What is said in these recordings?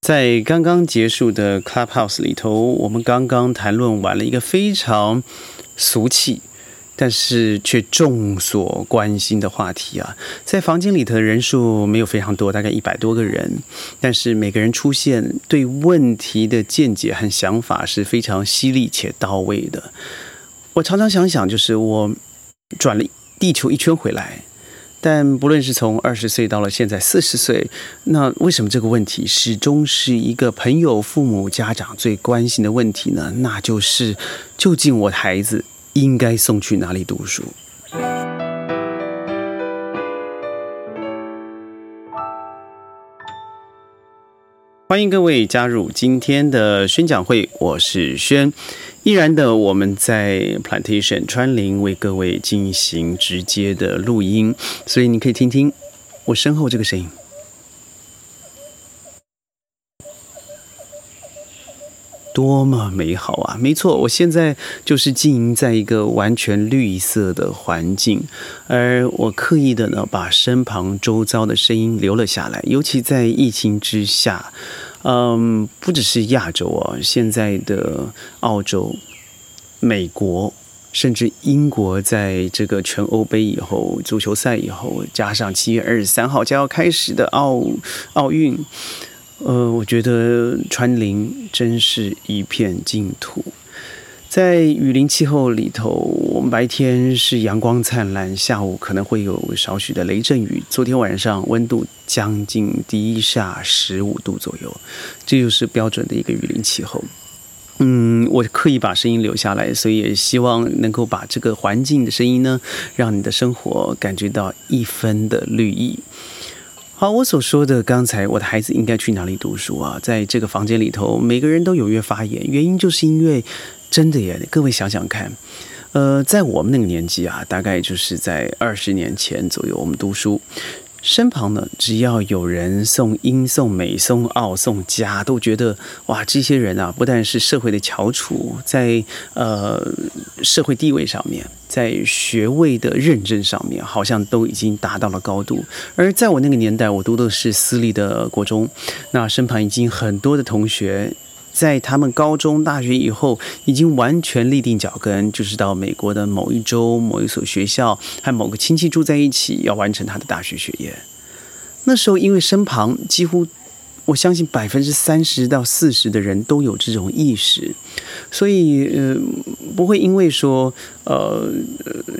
在刚刚结束的 Clubhouse 里头，我们刚刚谈论完了一个非常俗气，但是却众所关心的话题啊。在房间里头的人数没有非常多，大概一百多个人，但是每个人出现对问题的见解和想法是非常犀利且到位的。我常常想想，就是我转了地球一圈回来。但不论是从二十岁到了现在四十岁，那为什么这个问题始终是一个朋友、父母、家长最关心的问题呢？那就是究竟我的孩子应该送去哪里读书？欢迎各位加入今天的宣讲会，我是轩。依然的，我们在 Plantation 川林为各位进行直接的录音，所以你可以听听我身后这个声音，多么美好啊！没错，我现在就是经营在一个完全绿色的环境，而我刻意的呢，把身旁周遭的声音留了下来，尤其在疫情之下。嗯，不只是亚洲啊，现在的澳洲、美国，甚至英国，在这个全欧杯以后，足球赛以后，加上七月二十三号将要开始的奥奥运，呃，我觉得川林真是一片净土。在雨林气候里头，我们白天是阳光灿烂，下午可能会有少许的雷阵雨。昨天晚上温度将近低下十五度左右，这就是标准的一个雨林气候。嗯，我刻意把声音留下来，所以也希望能够把这个环境的声音呢，让你的生活感觉到一分的绿意。好，我所说的刚才，我的孩子应该去哪里读书啊？在这个房间里头，每个人都踊跃发言，原因就是因为。真的耶，各位想想看，呃，在我们那个年纪啊，大概就是在二十年前左右，我们读书，身旁呢，只要有人送英、送美、送澳、送家，都觉得哇，这些人啊，不但是社会的翘楚，在呃社会地位上面，在学位的认证上面，好像都已经达到了高度。而在我那个年代，我读的是私立的国中，那身旁已经很多的同学。在他们高中、大学以后，已经完全立定脚跟，就是到美国的某一州、某一所学校，和某个亲戚住在一起，要完成他的大学学业。那时候，因为身旁几乎，我相信百分之三十到四十的人都有这种意识，所以呃，不会因为说呃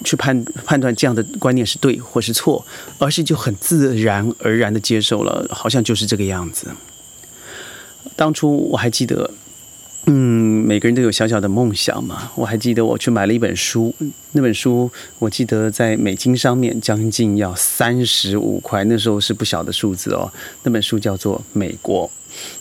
去判判断这样的观念是对或是错，而是就很自然而然的接受了，好像就是这个样子。当初我还记得，嗯，每个人都有小小的梦想嘛。我还记得我去买了一本书，那本书我记得在美金上面将近要三十五块，那时候是不小的数字哦。那本书叫做《美国》。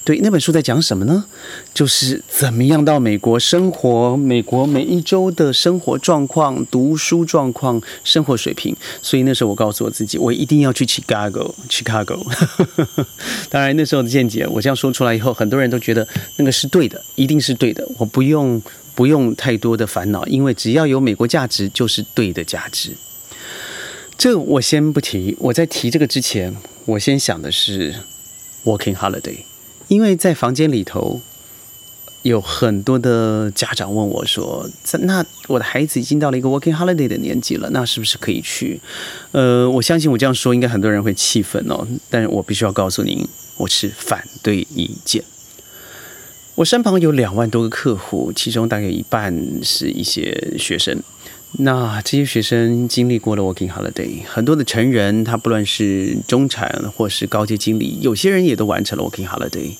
对，那本书在讲什么呢？就是怎么样到美国生活，美国每一周的生活状况、读书状况、生活水平。所以那时候我告诉我自己，我一定要去 Chicago，Chicago。当然那时候的见解，我这样说出来以后，很多人都觉得那个是对的，一定是对的。我不用不用太多的烦恼，因为只要有美国价值，就是对的价值。这我先不提。我在提这个之前，我先想的是 Working Holiday。因为在房间里头，有很多的家长问我说：“那我的孩子已经到了一个 working holiday 的年纪了，那是不是可以去？”呃，我相信我这样说，应该很多人会气愤哦。但是我必须要告诉您，我是反对意见。我身旁有两万多个客户，其中大概一半是一些学生。那这些学生经历过了 working holiday，很多的成人，他不论是中产或是高阶经理，有些人也都完成了 working holiday。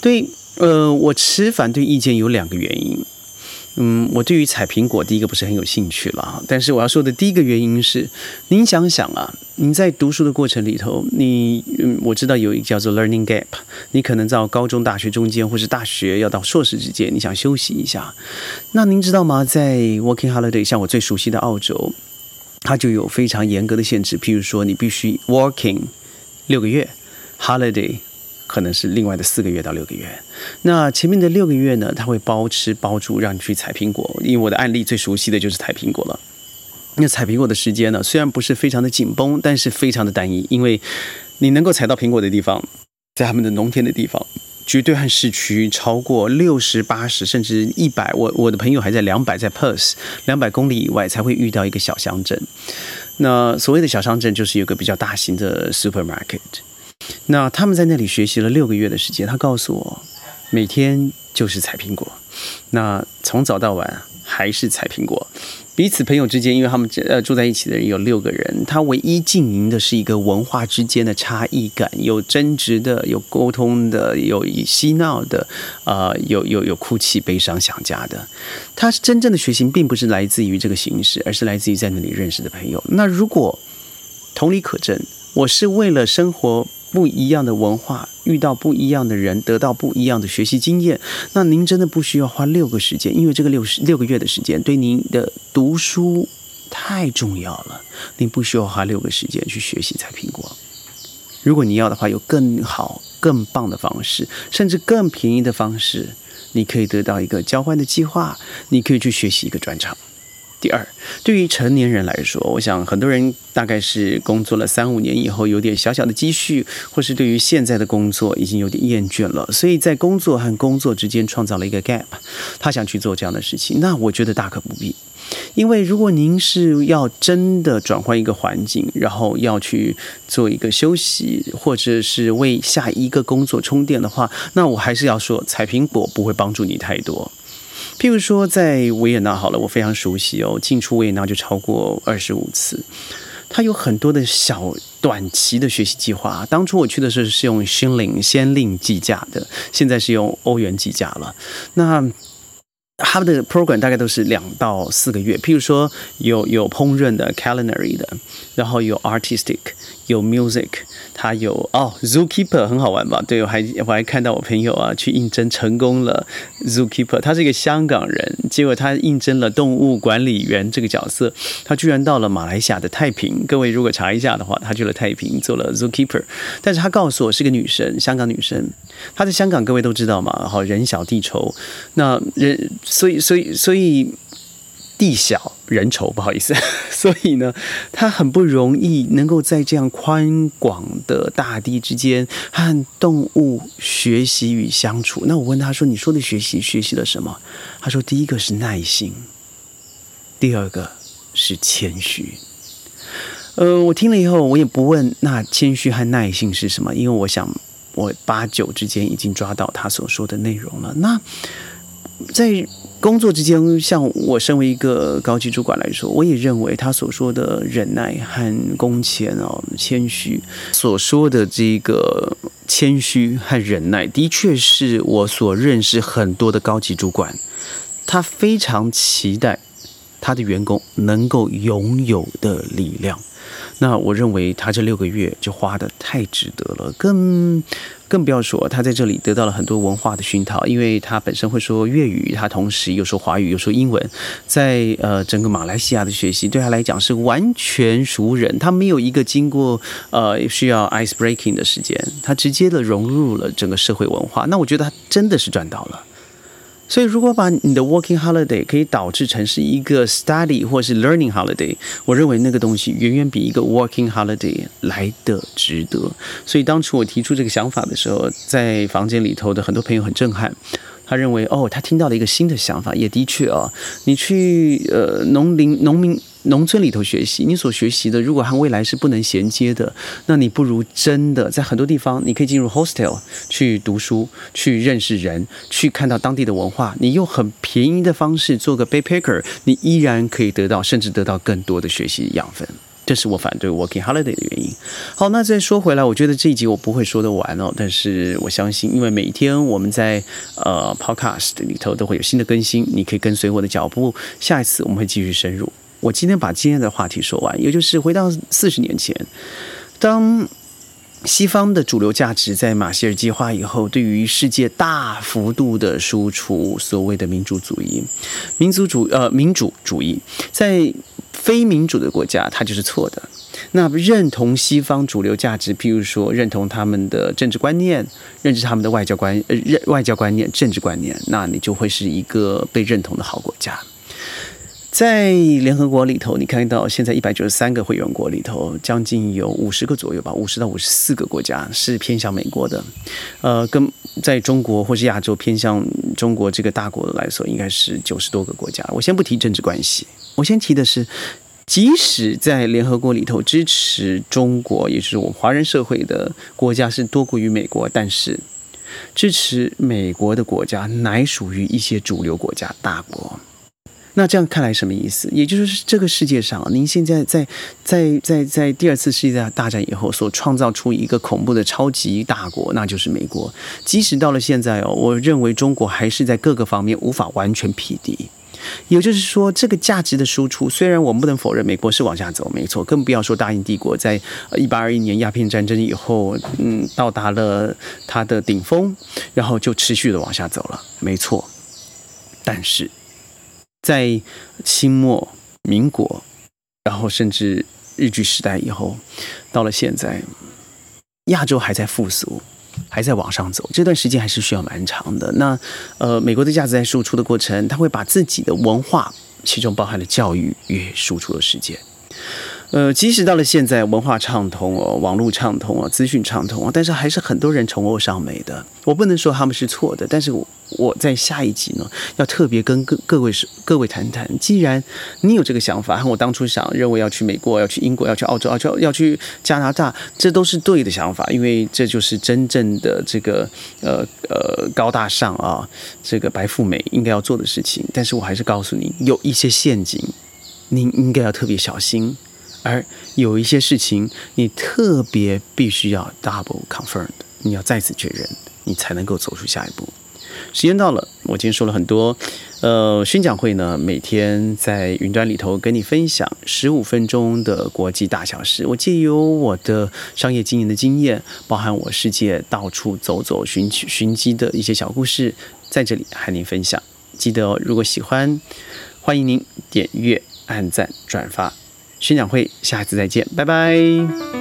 对，呃，我持反对意见有两个原因。嗯，我对于采苹果第一个不是很有兴趣了，但是我要说的第一个原因是，您想想啊，您在读书的过程里头，你嗯，我知道有一个叫做 learning gap，你可能在高中、大学中间，或是大学要到硕士之间，你想休息一下，那您知道吗？在 working holiday，像我最熟悉的澳洲，它就有非常严格的限制，譬如说你必须 working 六个月，holiday。可能是另外的四个月到六个月，那前面的六个月呢，他会包吃包住，让你去采苹果。因为我的案例最熟悉的就是采苹果了。那采苹果的时间呢，虽然不是非常的紧绷，但是非常的单一，因为你能够采到苹果的地方，在他们的农田的地方。绝对和市区超过六十八十甚至一百，我我的朋友还在两百，在 Perth 两百公里以外才会遇到一个小乡镇。那所谓的小乡镇就是有个比较大型的 supermarket。那他们在那里学习了六个月的时间，他告诉我，每天就是采苹果，那从早到晚还是采苹果。彼此朋友之间，因为他们呃住在一起的人有六个人，他唯一经营的是一个文化之间的差异感，有争执的，有沟通的，有嬉闹的，啊，有有有哭泣、悲伤、想家的。他真正的学习并不是来自于这个形式，而是来自于在那里认识的朋友。那如果同理可证，我是为了生活。不一样的文化，遇到不一样的人，得到不一样的学习经验。那您真的不需要花六个时间，因为这个六十六个月的时间对您的读书太重要了。您不需要花六个时间去学习采苹果。如果你要的话，有更好、更棒的方式，甚至更便宜的方式，你可以得到一个交换的计划，你可以去学习一个专场。第二，对于成年人来说，我想很多人大概是工作了三五年以后，有点小小的积蓄，或是对于现在的工作已经有点厌倦了，所以在工作和工作之间创造了一个 gap，他想去做这样的事情。那我觉得大可不必，因为如果您是要真的转换一个环境，然后要去做一个休息，或者是为下一个工作充电的话，那我还是要说，采苹果不会帮助你太多。譬如说，在维也纳好了，我非常熟悉哦，进出维也纳就超过二十五次。它有很多的小短期的学习计划。当初我去的时候是用先令先令计价的，现在是用欧元计价了。那他们的 program 大概都是两到四个月。譬如说，有有烹饪的 culinary 的，然后有 artistic，有 music。他有哦，Zookeeper 很好玩吧？对我还我还看到我朋友啊去应征成功了，Zookeeper 他是一个香港人，结果他应征了动物管理员这个角色，他居然到了马来西亚的太平。各位如果查一下的话，他去了太平做了 Zookeeper，但是他告诉我是个女生，香港女生。她在香港，各位都知道嘛，好人小地稠，那人所以所以所以。地小人丑，不好意思，所以呢，他很不容易能够在这样宽广的大地之间和动物学习与相处。那我问他说：“你说的学习，学习了什么？”他说：“第一个是耐心，第二个是谦虚。”呃，我听了以后，我也不问那谦虚和耐性是什么，因为我想我八九之间已经抓到他所说的内容了。那在。工作之间，像我身为一个高级主管来说，我也认为他所说的忍耐和工钱哦，谦虚所说的这个谦虚和忍耐，的确是我所认识很多的高级主管，他非常期待他的员工能够拥有的力量。那我认为他这六个月就花的太值得了，更更不要说他在这里得到了很多文化的熏陶，因为他本身会说粤语，他同时又说华语又说英文，在呃整个马来西亚的学习对他来讲是完全熟人，他没有一个经过呃需要 ice breaking 的时间，他直接的融入了整个社会文化，那我觉得他真的是赚到了。所以，如果把你的 working holiday 可以导致成是一个 study 或是 learning holiday，我认为那个东西远远比一个 working holiday 来的值得。所以，当初我提出这个想法的时候，在房间里头的很多朋友很震撼。他认为，哦，他听到了一个新的想法，也的确啊，你去呃农林农民农村里头学习，你所学习的如果和未来是不能衔接的，那你不如真的在很多地方，你可以进入 hostel 去读书，去认识人，去看到当地的文化，你用很便宜的方式做个 backpacker，你依然可以得到，甚至得到更多的学习养分。这是我反对 working holiday 的原因。好，那再说回来，我觉得这一集我不会说得完哦。但是我相信，因为每天我们在呃 podcast 里头都会有新的更新，你可以跟随我的脚步。下一次我们会继续深入。我今天把今天的话题说完，也就是回到四十年前，当西方的主流价值在马歇尔计划以后，对于世界大幅度的输出所谓的民主主义、民族主呃民主主义，在非民主的国家，它就是错的。那认同西方主流价值，譬如说认同他们的政治观念，认知他们的外交观呃外交观念、政治观念，那你就会是一个被认同的好国家。在联合国里头，你看到现在一百九十三个会员国里头，将近有五十个左右吧，五十到五十四个国家是偏向美国的，呃，跟在中国或是亚洲偏向中国这个大国来说，应该是九十多个国家。我先不提政治关系，我先提的是，即使在联合国里头支持中国，也就是我们华人社会的国家是多过于美国，但是支持美国的国家乃属于一些主流国家大国。那这样看来什么意思？也就是，这个世界上，您现在在在在在第二次世界大战以后所创造出一个恐怖的超级大国，那就是美国。即使到了现在哦，我认为中国还是在各个方面无法完全匹敌。也就是说，这个价值的输出，虽然我们不能否认美国是往下走，没错，更不要说大英帝国在一八二一年鸦片战争以后，嗯，到达了它的顶峰，然后就持续的往下走了，没错。但是。在清末民国，然后甚至日据时代以后，到了现在，亚洲还在复苏，还在往上走，这段时间还是需要蛮长的。那呃，美国的价值在输出的过程，他会把自己的文化，其中包含了教育，也输出了世界。呃，即使到了现在，文化畅通哦，网络畅通哦，资讯畅通哦，但是还是很多人崇欧尚美的。我不能说他们是错的，但是我我在下一集呢，要特别跟各各位是各位谈谈。既然你有这个想法，和我当初想认为要去美国、要去英国、要去澳洲、要去要去加拿大，这都是对的想法，因为这就是真正的这个呃呃高大上啊，这个白富美应该要做的事情。但是我还是告诉你，有一些陷阱，您应该要特别小心。而有一些事情，你特别必须要 double confirm，你要再次确认，你才能够走出下一步。时间到了，我今天说了很多，呃，宣讲会呢，每天在云端里头跟你分享十五分钟的国际大小事。我借由我的商业经营的经验，包含我世界到处走走寻寻机的一些小故事，在这里和您分享。记得哦如果喜欢，欢迎您点阅、按赞、转发。宣讲会，下一次再见，拜拜。